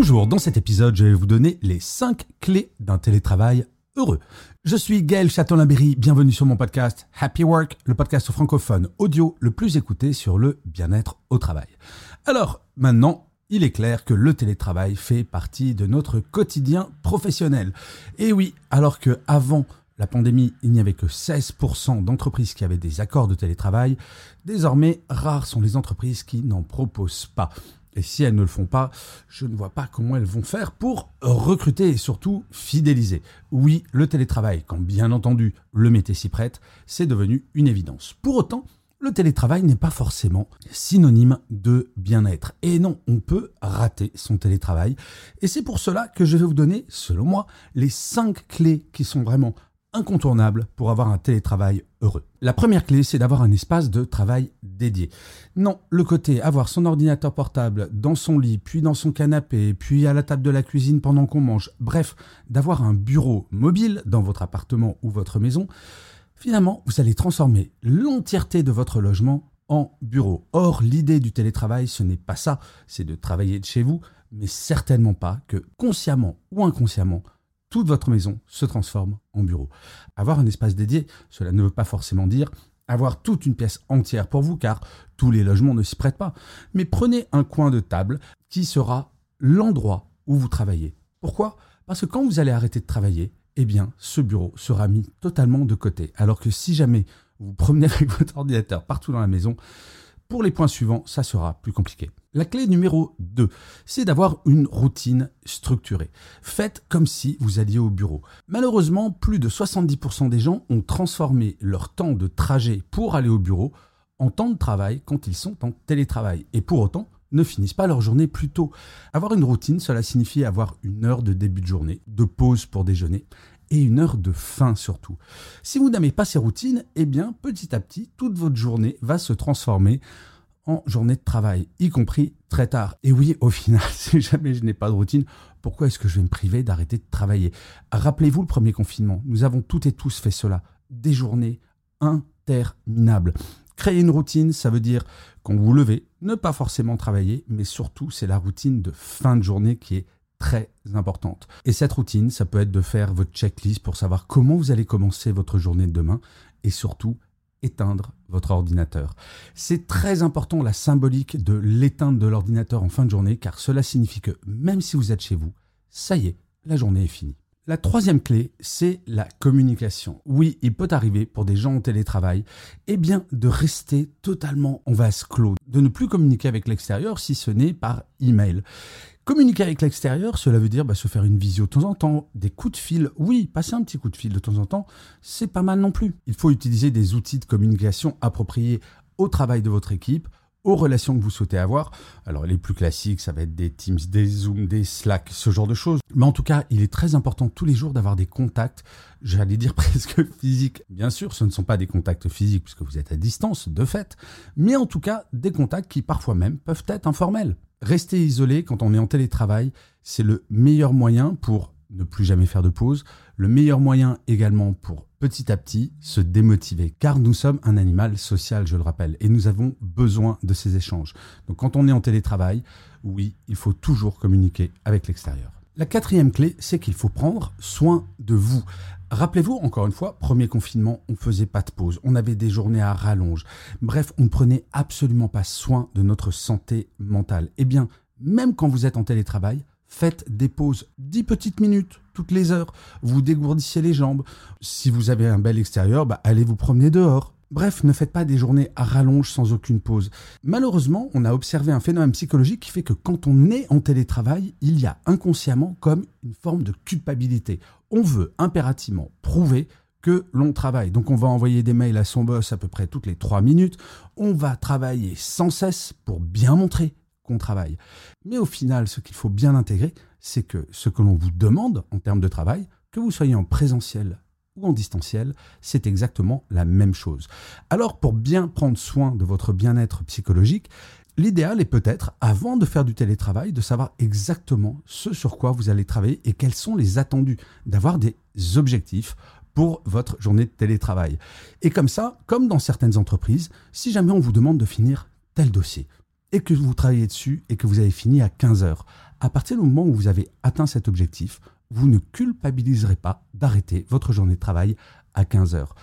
Bonjour, dans cet épisode, je vais vous donner les 5 clés d'un télétravail heureux. Je suis Gaël Châtelain-Berry, bienvenue sur mon podcast Happy Work, le podcast francophone audio le plus écouté sur le bien-être au travail. Alors, maintenant, il est clair que le télétravail fait partie de notre quotidien professionnel. Et oui, alors que avant la pandémie, il n'y avait que 16% d'entreprises qui avaient des accords de télétravail, désormais rares sont les entreprises qui n'en proposent pas. Et si elles ne le font pas, je ne vois pas comment elles vont faire pour recruter et surtout fidéliser. Oui, le télétravail, quand bien entendu le métier s'y prête, c'est devenu une évidence. Pour autant, le télétravail n'est pas forcément synonyme de bien-être. Et non, on peut rater son télétravail. Et c'est pour cela que je vais vous donner, selon moi, les 5 clés qui sont vraiment incontournables pour avoir un télétravail heureux. La première clé, c'est d'avoir un espace de travail dédié. Non, le côté avoir son ordinateur portable dans son lit, puis dans son canapé, puis à la table de la cuisine pendant qu'on mange, bref, d'avoir un bureau mobile dans votre appartement ou votre maison, finalement, vous allez transformer l'entièreté de votre logement en bureau. Or, l'idée du télétravail, ce n'est pas ça, c'est de travailler de chez vous, mais certainement pas que consciemment ou inconsciemment, toute votre maison se transforme en bureau. Avoir un espace dédié, cela ne veut pas forcément dire avoir toute une pièce entière pour vous, car tous les logements ne s'y prêtent pas. Mais prenez un coin de table qui sera l'endroit où vous travaillez. Pourquoi? Parce que quand vous allez arrêter de travailler, eh bien, ce bureau sera mis totalement de côté. Alors que si jamais vous promenez avec votre ordinateur partout dans la maison, pour les points suivants, ça sera plus compliqué. La clé numéro 2, c'est d'avoir une routine structurée. Faites comme si vous alliez au bureau. Malheureusement, plus de 70% des gens ont transformé leur temps de trajet pour aller au bureau en temps de travail quand ils sont en télétravail. Et pour autant, ne finissent pas leur journée plus tôt. Avoir une routine, cela signifie avoir une heure de début de journée, de pause pour déjeuner et une heure de fin surtout. Si vous n'avez pas ces routines, eh bien petit à petit, toute votre journée va se transformer en journée de travail, y compris très tard. Et oui, au final, si jamais je n'ai pas de routine, pourquoi est-ce que je vais me priver d'arrêter de travailler? Rappelez-vous le premier confinement, nous avons toutes et tous fait cela. Des journées interminables. Créer une routine, ça veut dire quand vous vous levez, ne pas forcément travailler, mais surtout c'est la routine de fin de journée qui est très importante. Et cette routine, ça peut être de faire votre checklist pour savoir comment vous allez commencer votre journée de demain et surtout éteindre votre ordinateur. C'est très important la symbolique de l'éteindre de l'ordinateur en fin de journée car cela signifie que même si vous êtes chez vous, ça y est, la journée est finie. La troisième clé, c'est la communication. Oui, il peut arriver pour des gens en télétravail, eh bien, de rester totalement en vase clos, de ne plus communiquer avec l'extérieur si ce n'est par email. Communiquer avec l'extérieur, cela veut dire bah, se faire une visio de temps en temps, des coups de fil. Oui, passer un petit coup de fil de temps en temps, c'est pas mal non plus. Il faut utiliser des outils de communication appropriés au travail de votre équipe, aux relations que vous souhaitez avoir. Alors les plus classiques, ça va être des Teams, des Zoom, des Slack, ce genre de choses. Mais en tout cas, il est très important tous les jours d'avoir des contacts, j'allais dire presque physiques. Bien sûr, ce ne sont pas des contacts physiques puisque vous êtes à distance, de fait, mais en tout cas des contacts qui parfois même peuvent être informels. Rester isolé quand on est en télétravail, c'est le meilleur moyen pour ne plus jamais faire de pause, le meilleur moyen également pour petit à petit se démotiver, car nous sommes un animal social, je le rappelle, et nous avons besoin de ces échanges. Donc quand on est en télétravail, oui, il faut toujours communiquer avec l'extérieur. La quatrième clé, c'est qu'il faut prendre soin de vous. Rappelez-vous, encore une fois, premier confinement, on ne faisait pas de pause, on avait des journées à rallonge. Bref, on ne prenait absolument pas soin de notre santé mentale. Eh bien, même quand vous êtes en télétravail, faites des pauses 10 petites minutes toutes les heures. Vous dégourdissez les jambes. Si vous avez un bel extérieur, bah, allez vous promener dehors. Bref, ne faites pas des journées à rallonge sans aucune pause. Malheureusement, on a observé un phénomène psychologique qui fait que quand on est en télétravail, il y a inconsciemment comme une forme de culpabilité. On veut impérativement prouver que l'on travaille. Donc on va envoyer des mails à son boss à peu près toutes les trois minutes. On va travailler sans cesse pour bien montrer qu'on travaille. Mais au final, ce qu'il faut bien intégrer, c'est que ce que l'on vous demande en termes de travail, que vous soyez en présentiel ou en distanciel, c'est exactement la même chose. Alors pour bien prendre soin de votre bien-être psychologique, l'idéal est peut-être, avant de faire du télétravail, de savoir exactement ce sur quoi vous allez travailler et quels sont les attendus, d'avoir des objectifs pour votre journée de télétravail. Et comme ça, comme dans certaines entreprises, si jamais on vous demande de finir tel dossier, et que vous travaillez dessus et que vous avez fini à 15 heures, à partir du moment où vous avez atteint cet objectif, vous ne culpabiliserez pas d'arrêter votre journée de travail à 15 heures.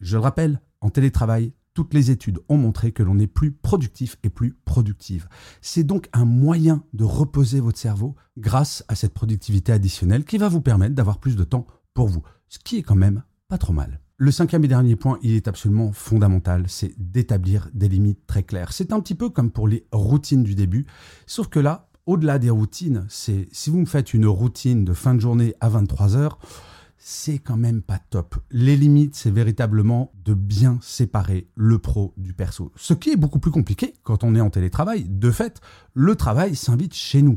Je le rappelle, en télétravail, toutes les études ont montré que l'on est plus productif et plus productive. C'est donc un moyen de reposer votre cerveau grâce à cette productivité additionnelle qui va vous permettre d'avoir plus de temps pour vous, ce qui est quand même pas trop mal. Le cinquième et dernier point, il est absolument fondamental, c'est d'établir des limites très claires. C'est un petit peu comme pour les routines du début, sauf que là, au-delà des routines, c'est si vous me faites une routine de fin de journée à 23 heures, c'est quand même pas top. Les limites, c'est véritablement de bien séparer le pro du perso. Ce qui est beaucoup plus compliqué quand on est en télétravail. De fait, le travail s'invite chez nous.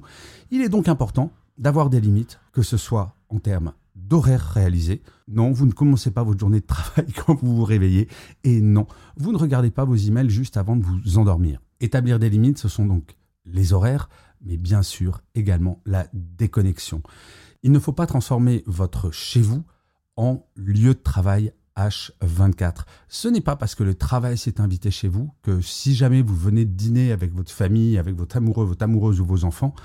Il est donc important d'avoir des limites, que ce soit en termes d'horaire réalisé. Non, vous ne commencez pas votre journée de travail quand vous vous réveillez. Et non, vous ne regardez pas vos emails juste avant de vous endormir. Établir des limites, ce sont donc les horaires, mais bien sûr également la déconnexion. Il ne faut pas transformer votre chez vous en lieu de travail H24. Ce n'est pas parce que le travail s'est invité chez vous que si jamais vous venez dîner avec votre famille, avec votre amoureux, votre amoureuse ou vos enfants,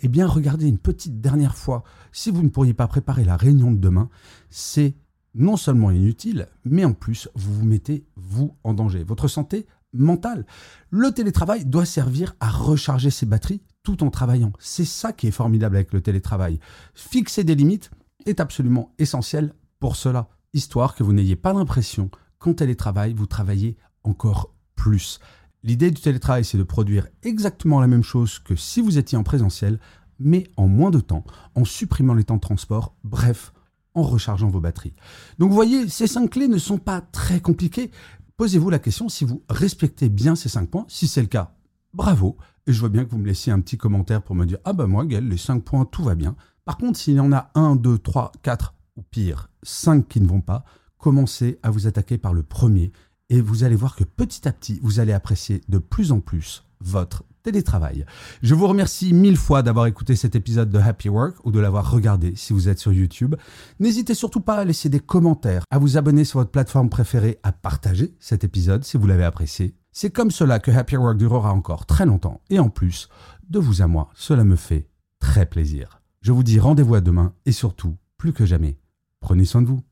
eh bien regardez une petite dernière fois si vous ne pourriez pas préparer la réunion de demain. C'est non seulement inutile, mais en plus vous vous mettez vous en danger. Votre santé mentale. Le télétravail doit servir à recharger ses batteries tout en travaillant. C'est ça qui est formidable avec le télétravail. Fixer des limites est absolument essentiel pour cela histoire que vous n'ayez pas l'impression qu'en télétravail, vous travaillez encore plus. L'idée du télétravail, c'est de produire exactement la même chose que si vous étiez en présentiel, mais en moins de temps, en supprimant les temps de transport, bref, en rechargeant vos batteries. Donc vous voyez, ces cinq clés ne sont pas très compliquées. Posez-vous la question si vous respectez bien ces cinq points. Si c'est le cas, bravo. Et je veux bien que vous me laissiez un petit commentaire pour me dire Ah bah moi, Gaël, les cinq points, tout va bien. Par contre, s'il y en a un, deux, trois, quatre ou pire, 5 qui ne vont pas, commencez à vous attaquer par le premier et vous allez voir que petit à petit, vous allez apprécier de plus en plus votre télétravail. Je vous remercie mille fois d'avoir écouté cet épisode de Happy Work ou de l'avoir regardé si vous êtes sur YouTube. N'hésitez surtout pas à laisser des commentaires, à vous abonner sur votre plateforme préférée, à partager cet épisode si vous l'avez apprécié. C'est comme cela que Happy Work durera encore très longtemps et en plus, de vous à moi, cela me fait très plaisir. Je vous dis rendez-vous à demain et surtout, plus que jamais, Prenez soin de vous.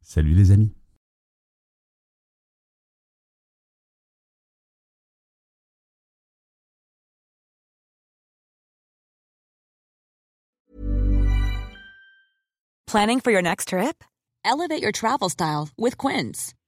Salut les amis. Planning for your next trip? Elevate your travel style with Quince.